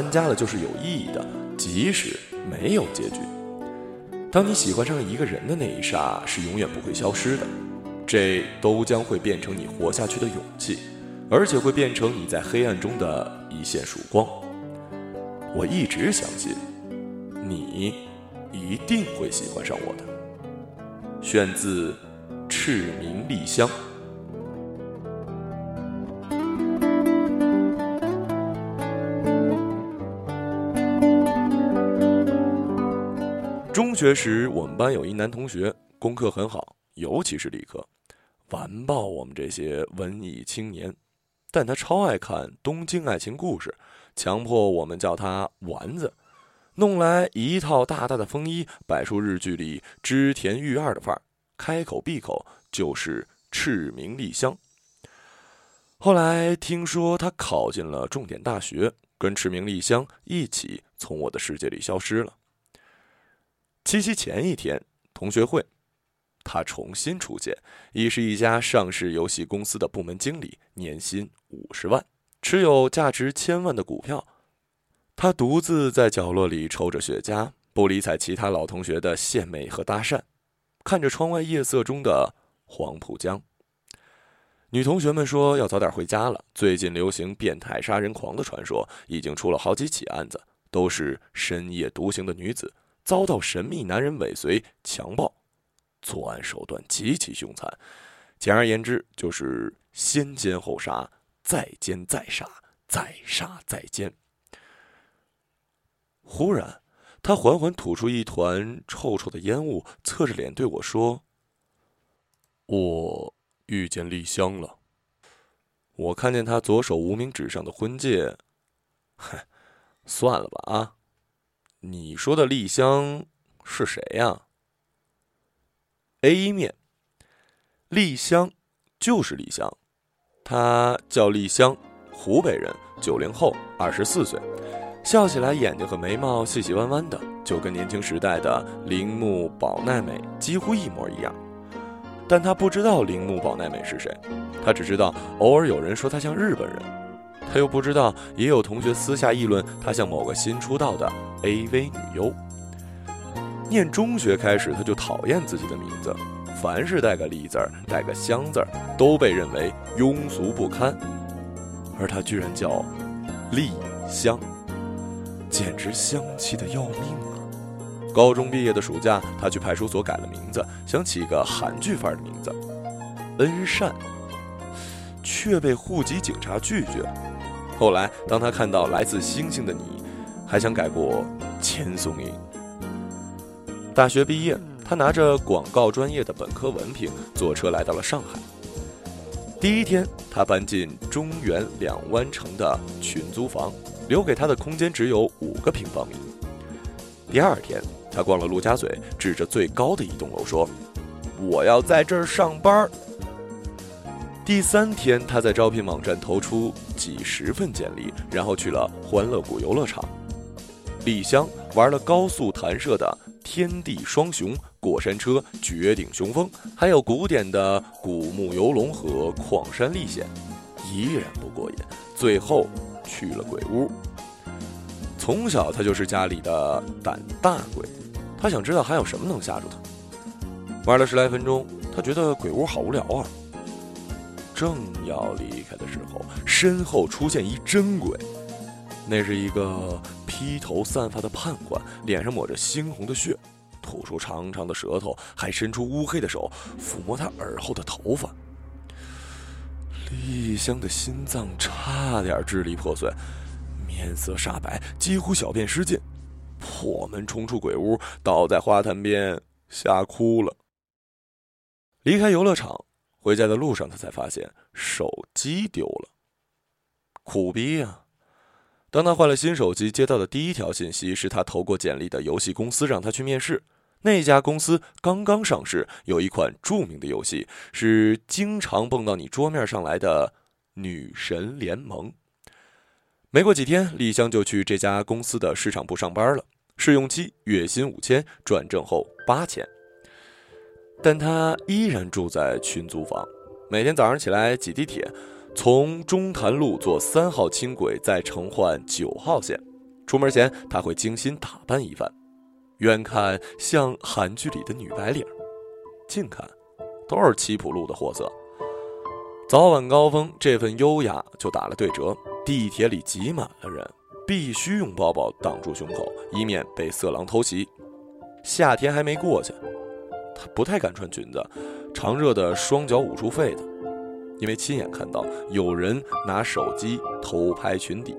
所谓恋爱呀，只要参加了就是有意义的，即使没有结局。当你喜欢上一个人的那一刹，是永远不会消失的，这都将会变成你活下去的勇气，而且会变成你在黑暗中的一线曙光。我一直相信，你一定会喜欢上我的。选自《赤名丽香》。学时，我们班有一男同学，功课很好，尤其是理科，完爆我们这些文艺青年。但他超爱看《东京爱情故事》，强迫我们叫他丸子，弄来一套大大的风衣，摆出日剧里织田裕二的范儿，开口闭口就是赤名丽香。后来听说他考进了重点大学，跟赤名丽香一起从我的世界里消失了。七夕前一天，同学会，他重新出现，已是一家上市游戏公司的部门经理，年薪五十万，持有价值千万的股票。他独自在角落里抽着雪茄，不理睬其他老同学的献媚和搭讪，看着窗外夜色中的黄浦江。女同学们说要早点回家了，最近流行变态杀人狂的传说，已经出了好几起案子，都是深夜独行的女子。遭到神秘男人尾随强暴，作案手段极其凶残。简而言之，就是先奸后杀，再奸再杀，再杀再奸。忽然，他缓缓吐出一团臭臭的烟雾，侧着脸对我说：“我遇见丽香了。”我看见他左手无名指上的婚戒，嗨，算了吧啊。你说的丽香是谁呀？A 面，丽香就是丽香，她叫丽香，湖北人，九零后，二十四岁，笑起来眼睛和眉毛细细弯弯的，就跟年轻时代的铃木保奈美几乎一模一样。但他不知道铃木保奈美是谁，他只知道偶尔有人说她像日本人。他又不知道，也有同学私下议论他像某个新出道的 AV 女优。念中学开始，他就讨厌自己的名字，凡是带个“丽”字儿、带个“香”字儿，都被认为庸俗不堪。而他居然叫丽香，简直香气的要命啊！高中毕业的暑假，他去派出所改了名字，想起个韩剧范儿的名字——恩善，却被户籍警察拒绝。后来，当他看到来自星星的你，还想改过千颂伊。大学毕业，他拿着广告专业的本科文凭，坐车来到了上海。第一天，他搬进中原两湾城的群租房，留给他的空间只有五个平方米。第二天，他逛了陆家嘴，指着最高的一栋楼说：“我要在这儿上班。”第三天，他在招聘网站投出几十份简历，然后去了欢乐谷游乐场。李湘玩了高速弹射的天地双雄过山车、绝顶雄风，还有古典的古墓游龙和矿山历险，依然不过瘾。最后去了鬼屋。从小他就是家里的胆大鬼，他想知道还有什么能吓住他。玩了十来分钟，他觉得鬼屋好无聊啊。正要离开的时候，身后出现一真鬼，那是一个披头散发的判官，脸上抹着猩红的血，吐出长长的舌头，还伸出乌黑的手抚摸他耳后的头发。丽香的心脏差点支离破碎，面色煞白，几乎小便失禁，破门冲出鬼屋，倒在花坛边，吓哭了。离开游乐场。回家的路上，他才发现手机丢了，苦逼呀！当他换了新手机，接到的第一条信息是他投过简历的游戏公司让他去面试。那家公司刚刚上市，有一款著名的游戏是经常蹦到你桌面上来的《女神联盟》。没过几天，丽香就去这家公司的市场部上班了。试用期月薪五千，转正后八千。但他依然住在群租房，每天早上起来挤地铁，从中潭路坐三号轻轨，再乘换九号线。出门前，他会精心打扮一番，远看像韩剧里的女白领，近看都是七浦路的货色。早晚高峰，这份优雅就打了对折。地铁里挤满了人，必须用包包挡住胸口，以免被色狼偷袭。夏天还没过去，他不太敢穿裙子，常热的双脚捂出痱子，因为亲眼看到有人拿手机偷拍裙底。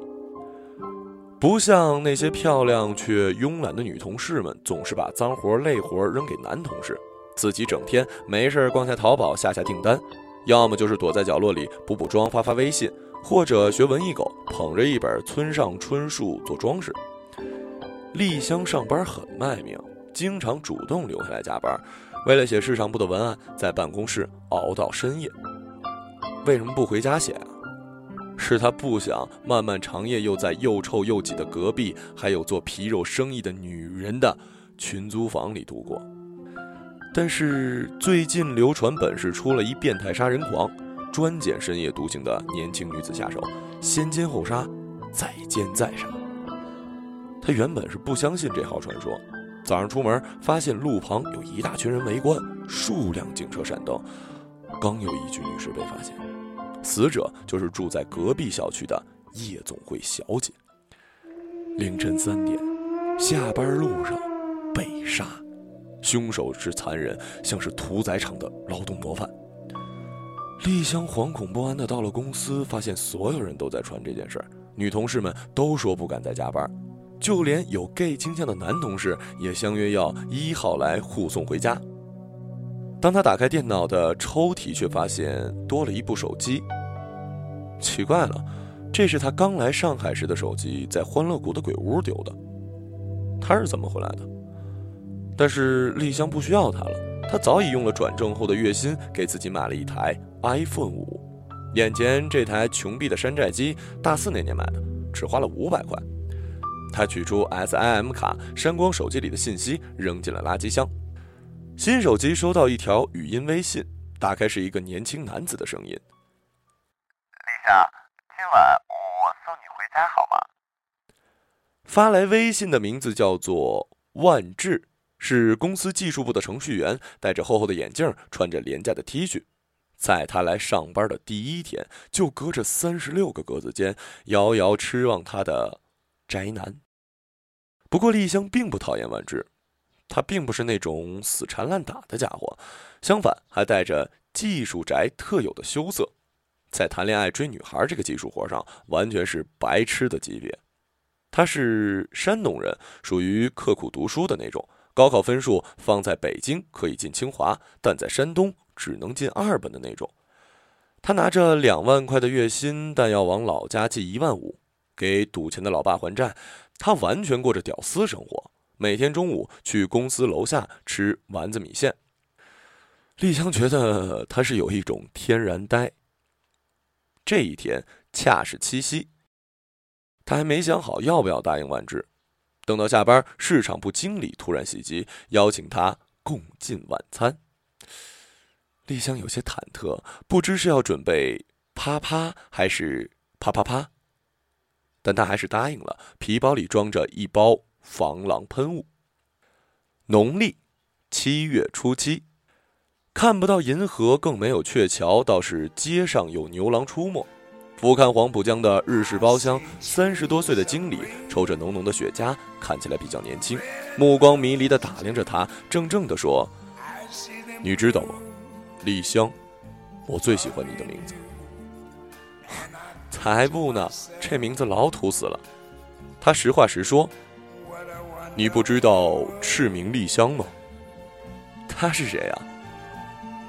不像那些漂亮却慵懒的女同事们，总是把脏活累活扔给男同事，自己整天没事逛下淘宝下下订单。要么就是躲在角落里补补妆、发发微信，或者学文艺狗，捧着一本村上春树做装饰。丽香上班很卖命，经常主动留下来加班，为了写市场部的文案，在办公室熬到深夜。为什么不回家写啊？是他不想漫漫长夜又在又臭又挤的隔壁，还有做皮肉生意的女人的群租房里度过。但是最近流传本市出了一变态杀人狂，专捡深夜独行的年轻女子下手，先奸后杀，再奸再杀。他原本是不相信这号传说，早上出门发现路旁有一大群人围观，数辆警车闪灯，刚有一具女尸被发现，死者就是住在隔壁小区的夜总会小姐。凌晨三点，下班路上被杀。凶手是残忍，像是屠宰场的劳动模范。丽香惶恐不安的到了公司，发现所有人都在传这件事儿，女同事们都说不敢再加班，就连有 gay 倾向的男同事也相约要一号来护送回家。当他打开电脑的抽屉，却发现多了一部手机。奇怪了，这是他刚来上海时的手机，在欢乐谷的鬼屋丢的。他是怎么回来的？但是丽香不需要他了，他早已用了转正后的月薪给自己买了一台 iPhone 五，眼前这台穷逼的山寨机，大四那年买的，只花了五百块。他取出 SIM 卡，删光手机里的信息，扔进了垃圾箱。新手机收到一条语音微信，打开是一个年轻男子的声音：“李夏，今晚我送你回家好吗？”发来微信的名字叫做万志。是公司技术部的程序员，戴着厚厚的眼镜，穿着廉价的 T 恤。在他来上班的第一天，就隔着三十六个格子间，遥遥痴望他的宅男。不过丽香并不讨厌万志，他并不是那种死缠烂打的家伙，相反还带着技术宅特有的羞涩，在谈恋爱追女孩这个技术活上，完全是白痴的级别。他是山东人，属于刻苦读书的那种。高考分数放在北京可以进清华，但在山东只能进二本的那种。他拿着两万块的月薪，但要往老家寄一万五，给赌钱的老爸还债。他完全过着屌丝生活，每天中午去公司楼下吃丸子米线。丽香觉得他是有一种天然呆。这一天恰是七夕，他还没想好要不要答应万志。等到下班，市场部经理突然袭击，邀请他共进晚餐。丽香有些忐忑，不知是要准备啪啪还是啪啪啪，但他还是答应了。皮包里装着一包防狼喷雾。农历七月初七，看不到银河，更没有鹊桥，倒是街上有牛郎出没。俯瞰黄浦江的日式包厢，三十多岁的经理抽着浓浓的雪茄，看起来比较年轻，目光迷离地打量着他，怔怔地说：“你知道吗，丽香，我最喜欢你的名字。”才不呢，这名字老土死了。他实话实说：“你不知道赤名丽香吗？他是谁啊？”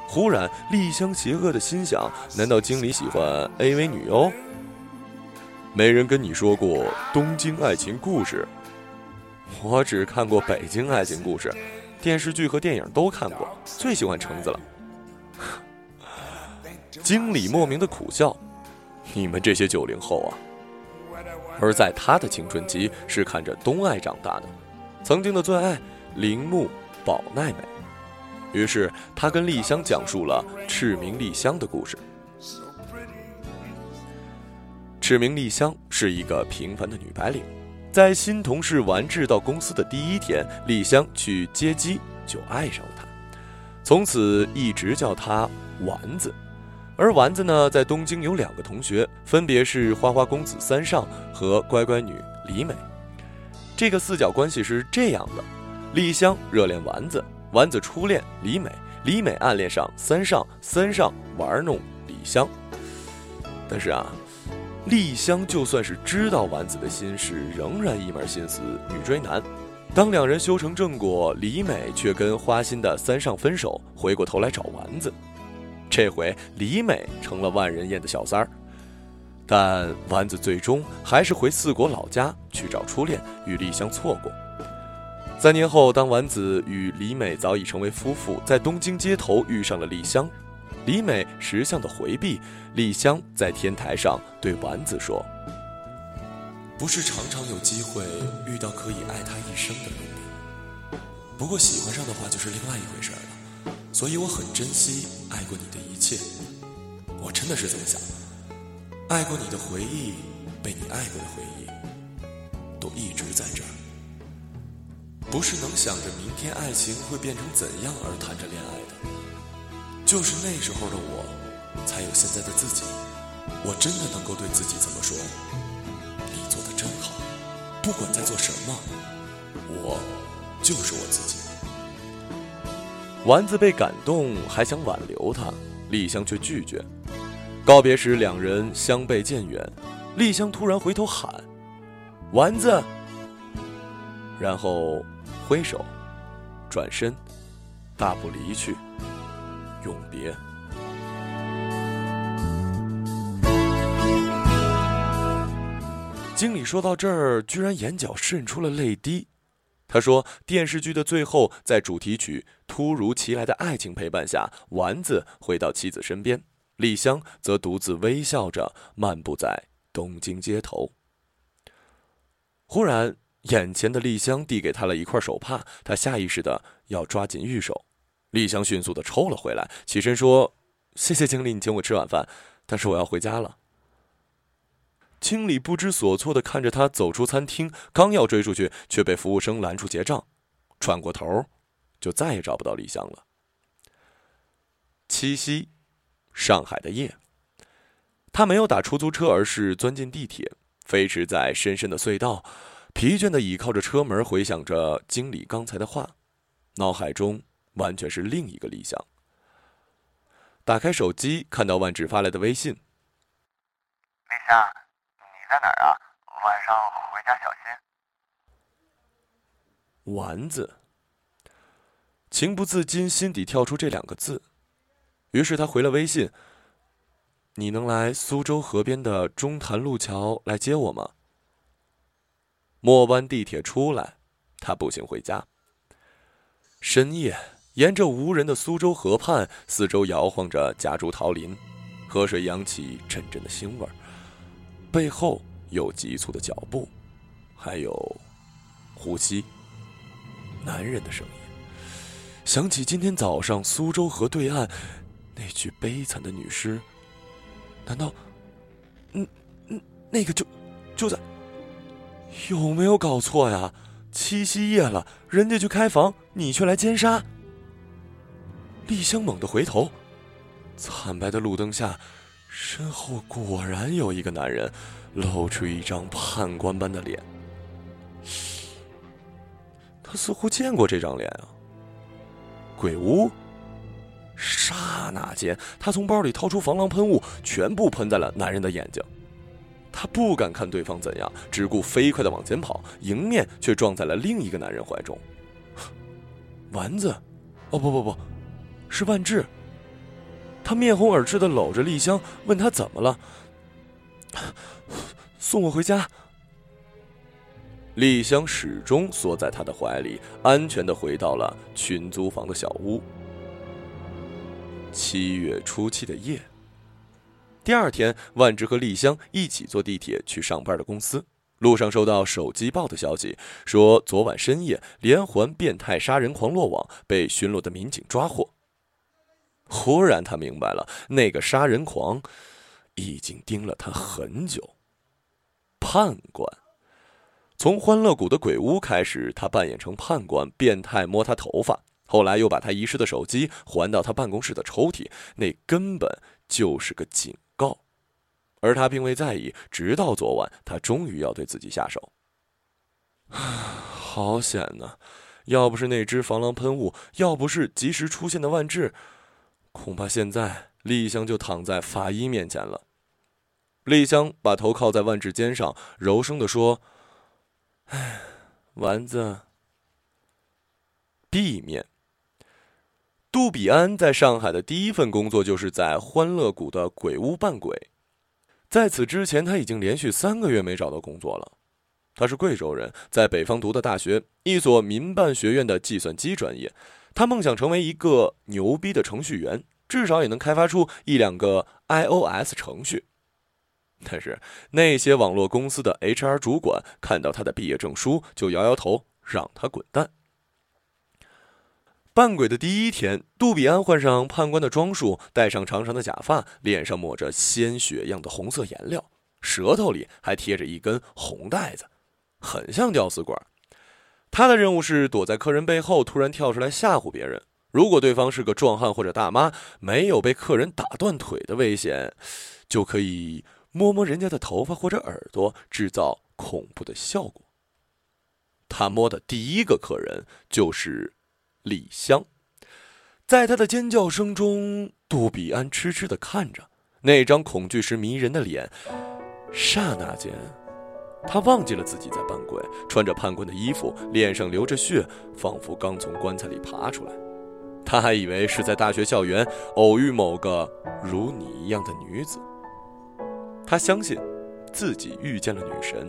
忽然，丽香邪恶的心想：难道经理喜欢 AV 女优？没人跟你说过东京爱情故事？我只看过北京爱情故事，电视剧和电影都看过，最喜欢橙子了。经理莫名的苦笑：你们这些九零后啊！而在他的青春期，是看着东爱长大的，曾经的最爱铃木保奈美。于是，他跟丽香讲述了赤名丽香的故事。赤名丽香是一个平凡的女白领，在新同事完治到公司的第一天，丽香去接机就爱上了他，从此一直叫他丸子。而丸子呢，在东京有两个同学，分别是花花公子三上和乖乖女李美。这个四角关系是这样的：丽香热恋丸子，丸子初恋李美，李美暗恋上三上，三上玩弄丽香。但是啊。丽香就算是知道丸子的心事，仍然一门心思女追男。当两人修成正果，李美却跟花心的三上分手，回过头来找丸子。这回李美成了万人宴的小三儿，但丸子最终还是回四国老家去找初恋，与丽香错过。三年后，当丸子与李美早已成为夫妇，在东京街头遇上了丽香。李美识相的回避，丽香在天台上对丸子说：“不是常常有机会遇到可以爱他一生的人，不过喜欢上的话就是另外一回事了。所以我很珍惜爱过你的一切，我真的是这么想的。爱过你的回忆，被你爱过的回忆，都一直在这儿。不是能想着明天爱情会变成怎样而谈着恋爱的。”就是那时候的我，才有现在的自己。我真的能够对自己这么说：你做的真好。不管在做什么，我就是我自己。丸子被感动，还想挽留他，丽香却拒绝。告别时，两人相背渐远。丽香突然回头喊：“丸子！”然后挥手，转身，大步离去。永别。经理说到这儿，居然眼角渗出了泪滴。他说：“电视剧的最后，在主题曲《突如其来的爱情》陪伴下，丸子回到妻子身边，丽香则独自微笑着漫步在东京街头。忽然，眼前的丽香递给他了一块手帕，他下意识的要抓紧玉手。”丽香迅速的抽了回来，起身说：“谢谢经理，你请我吃晚饭，但是我要回家了。”经理不知所措的看着他走出餐厅，刚要追出去，却被服务生拦住结账。转过头，就再也找不到李湘了。七夕，上海的夜，他没有打出租车，而是钻进地铁，飞驰在深深的隧道，疲倦的倚靠着车门，回想着经理刚才的话，脑海中。完全是另一个理想。打开手机，看到万志发来的微信：“李湘，你在哪儿啊？晚上回家小心。”丸子，情不自禁，心底跳出这两个字。于是他回了微信：“你能来苏州河边的中潭路桥来接我吗？”末班地铁出来，他步行回家。深夜。沿着无人的苏州河畔，四周摇晃着夹竹桃林，河水扬起阵阵的腥味儿，背后有急促的脚步，还有呼吸，男人的声音。想起今天早上苏州河对岸那具悲惨的女尸，难道，嗯嗯，那个就就在？有没有搞错呀？七夕夜了，人家去开房，你却来奸杀。丽香猛地回头，惨白的路灯下，身后果然有一个男人，露出一张判官般的脸。他似乎见过这张脸啊！鬼屋。刹那间，他从包里掏出防狼喷雾，全部喷在了男人的眼睛。他不敢看对方怎样，只顾飞快的往前跑，迎面却撞在了另一个男人怀中。丸子，哦不不不！是万志。他面红耳赤的搂着丽香，问他怎么了。送我回家。丽香始终缩在他的怀里，安全的回到了群租房的小屋。七月初七的夜。第二天，万志和丽香一起坐地铁去上班的公司。路上收到手机报的消息，说昨晚深夜连环变态杀人狂落网，被巡逻的民警抓获。忽然，他明白了，那个杀人狂已经盯了他很久。判官。从欢乐谷的鬼屋开始，他扮演成判官，变态摸他头发，后来又把他遗失的手机还到他办公室的抽屉，那根本就是个警告。而他并未在意，直到昨晚，他终于要对自己下手。好险呐！要不是那只防狼喷雾，要不是及时出现的万智，恐怕现在丽香就躺在法医面前了。丽香把头靠在万智肩上，柔声地说。唉，丸子。B 面。杜比安在上海的第一份工作就是在欢乐谷的鬼屋扮鬼，在此之前他已经连续三个月没找到工作了。他是贵州人，在北方读的大学，一所民办学院的计算机专业。他梦想成为一个牛逼的程序员，至少也能开发出一两个 iOS 程序。但是那些网络公司的 HR 主管看到他的毕业证书，就摇摇头，让他滚蛋。扮鬼的第一天，杜比安换上判官的装束，戴上长长的假发，脸上抹着鲜血样的红色颜料，舌头里还贴着一根红带子，很像吊死鬼。他的任务是躲在客人背后，突然跳出来吓唬别人。如果对方是个壮汉或者大妈，没有被客人打断腿的危险，就可以。摸摸人家的头发或者耳朵，制造恐怖的效果。他摸的第一个客人就是李香，在他的尖叫声中，杜比安痴痴的看着那张恐惧时迷人的脸。刹那间，他忘记了自己在扮鬼，穿着判官的衣服，脸上流着血，仿佛刚从棺材里爬出来。他还以为是在大学校园偶遇某个如你一样的女子。他相信，自己遇见了女神。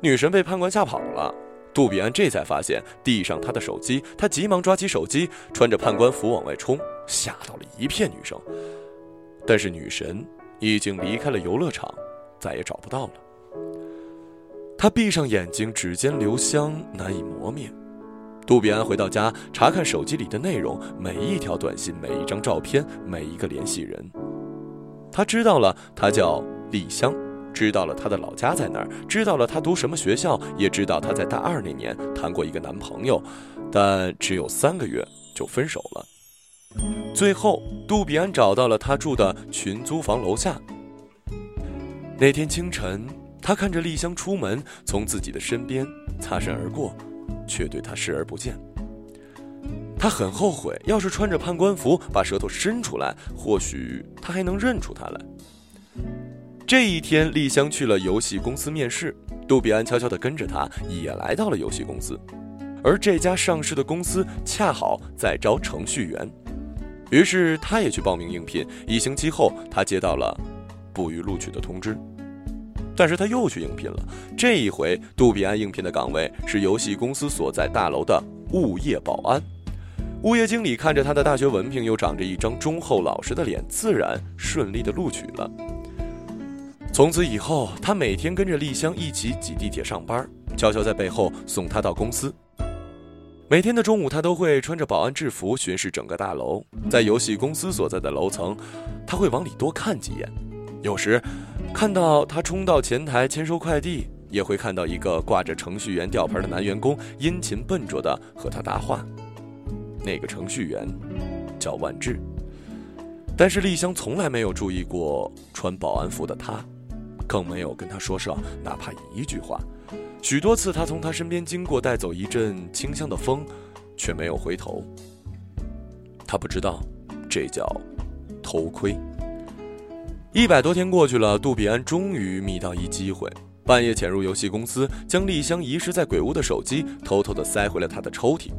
女神被判官吓跑了。杜比安这才发现地上他的手机，他急忙抓起手机，穿着判官服往外冲，吓到了一片女生。但是女神已经离开了游乐场，再也找不到了。他闭上眼睛，指尖留香难以磨灭。杜比安回到家，查看手机里的内容，每一条短信，每一张照片，每一个联系人。他知道了，他叫丽香，知道了他的老家在哪儿，知道了他读什么学校，也知道他在大二那年谈过一个男朋友，但只有三个月就分手了。最后，杜比安找到了他住的群租房楼下。那天清晨，他看着丽香出门，从自己的身边擦身而过，却对她视而不见。他很后悔，要是穿着判官服把舌头伸出来，或许他还能认出他来。这一天，丽香去了游戏公司面试，杜比安悄悄地跟着她，也来到了游戏公司。而这家上市的公司恰好在招程序员，于是他也去报名应聘。一星期后，他接到了不予录取的通知，但是他又去应聘了。这一回，杜比安应聘的岗位是游戏公司所在大楼的物业保安。物业经理看着他的大学文凭，又长着一张忠厚老实的脸，自然顺利的录取了。从此以后，他每天跟着丽香一起挤地铁上班，悄悄在背后送她到公司。每天的中午，他都会穿着保安制服巡视整个大楼，在游戏公司所在的楼层，他会往里多看几眼。有时，看到他冲到前台签收快递，也会看到一个挂着程序员吊牌的男员工殷勤笨拙的和他搭话。那个程序员叫万智，但是丽香从来没有注意过穿保安服的他，更没有跟他说上哪怕一句话。许多次，他从他身边经过，带走一阵清香的风，却没有回头。他不知道，这叫偷窥。一百多天过去了，杜比安终于觅到一机会，半夜潜入游戏公司，将丽香遗失在鬼屋的手机偷偷的塞回了他的抽屉。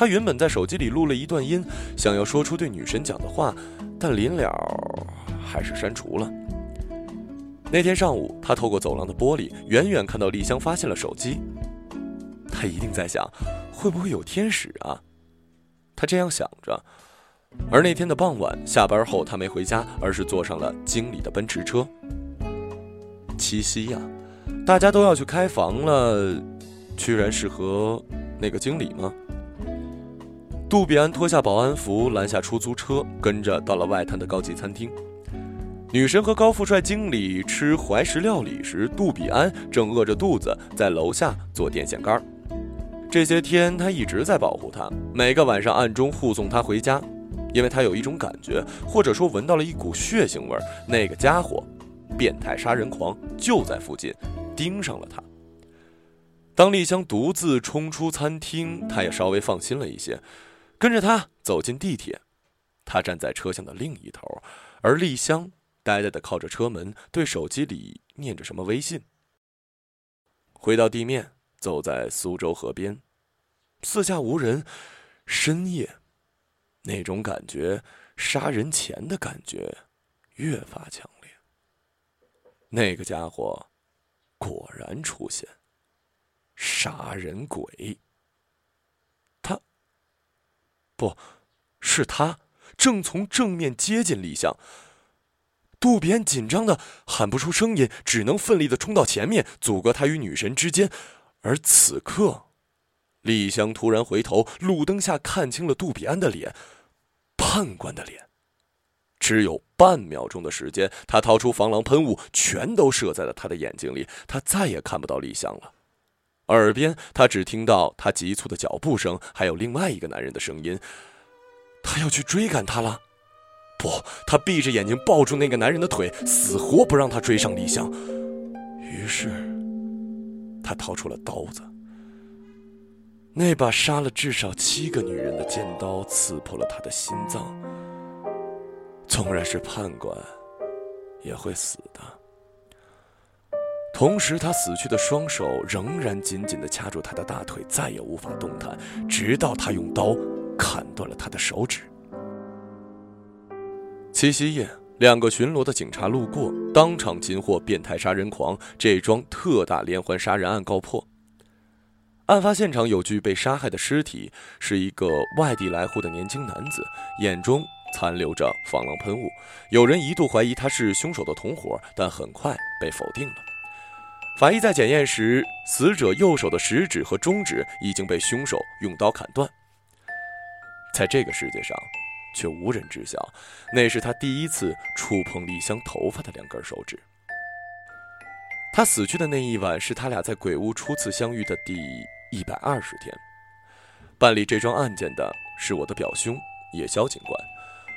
他原本在手机里录了一段音，想要说出对女神讲的话，但临了还是删除了。那天上午，他透过走廊的玻璃，远远看到丽香发现了手机。他一定在想，会不会有天使啊？他这样想着。而那天的傍晚，下班后他没回家，而是坐上了经理的奔驰车。七夕呀，大家都要去开房了，居然是和那个经理吗？杜比安脱下保安服，拦下出租车，跟着到了外滩的高级餐厅。女神和高富帅经理吃怀石料理时，杜比安正饿着肚子在楼下做电线杆儿。这些天，他一直在保护她，每个晚上暗中护送她回家，因为他有一种感觉，或者说闻到了一股血腥味儿。那个家伙，变态杀人狂就在附近，盯上了他。当丽香独自冲出餐厅，他也稍微放心了一些，跟着他走进地铁。他站在车厢的另一头，而丽香呆呆地靠着车门，对手机里念着什么微信。回到地面，走在苏州河边，四下无人，深夜，那种感觉，杀人前的感觉，越发强烈。那个家伙，果然出现。杀人鬼。不，是他。正从正面接近丽香，渡边紧张的喊不出声音，只能奋力的冲到前面，阻隔他与女神之间。而此刻，丽香突然回头，路灯下看清了杜比安的脸，判官的脸。只有半秒钟的时间，他掏出防狼喷雾，全都射在了他的眼睛里，他再也看不到丽香了。耳边，他只听到他急促的脚步声，还有另外一个男人的声音。他要去追赶她了，不，他闭着眼睛抱住那个男人的腿，死活不让他追上李湘。于是，他掏出了刀子，那把杀了至少七个女人的尖刀刺破了他的心脏。纵然是判官，也会死的。同时，他死去的双手仍然紧紧地掐住他的大腿，再也无法动弹，直到他用刀。砍断了他的手指。七夕夜，两个巡逻的警察路过，当场擒获变态杀人狂。这桩特大连环杀人案告破。案发现场有具被杀害的尸体，是一个外地来沪的年轻男子，眼中残留着防狼喷雾。有人一度怀疑他是凶手的同伙，但很快被否定了。法医在检验时，死者右手的食指和中指已经被凶手用刀砍断。在这个世界上，却无人知晓，那是他第一次触碰丽香头发的两根手指。他死去的那一晚，是他俩在鬼屋初次相遇的第一百二十天。办理这桩案件的是我的表兄叶宵警官，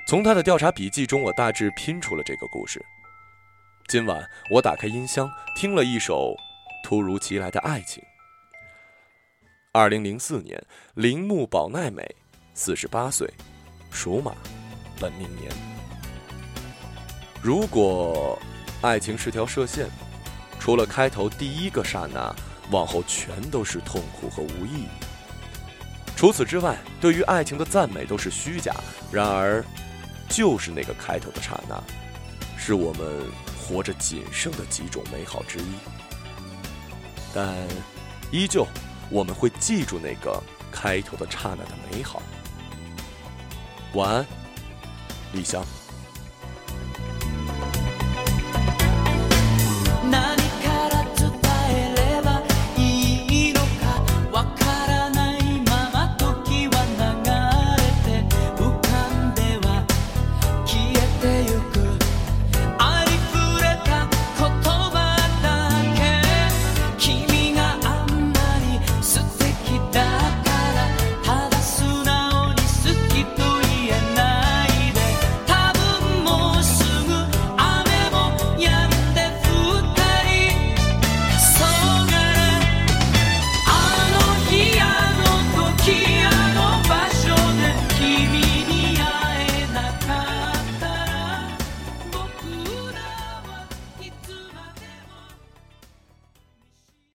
从他的调查笔记中，我大致拼出了这个故事。今晚，我打开音箱，听了一首突如其来的爱情。二零零四年，铃木保奈美。四十八岁，属马，本命年。如果爱情是条射线，除了开头第一个刹那，往后全都是痛苦和无意义。除此之外，对于爱情的赞美都是虚假。然而，就是那个开头的刹那，是我们活着仅剩的几种美好之一。但，依旧，我们会记住那个开头的刹那的美好。晚安，李湘。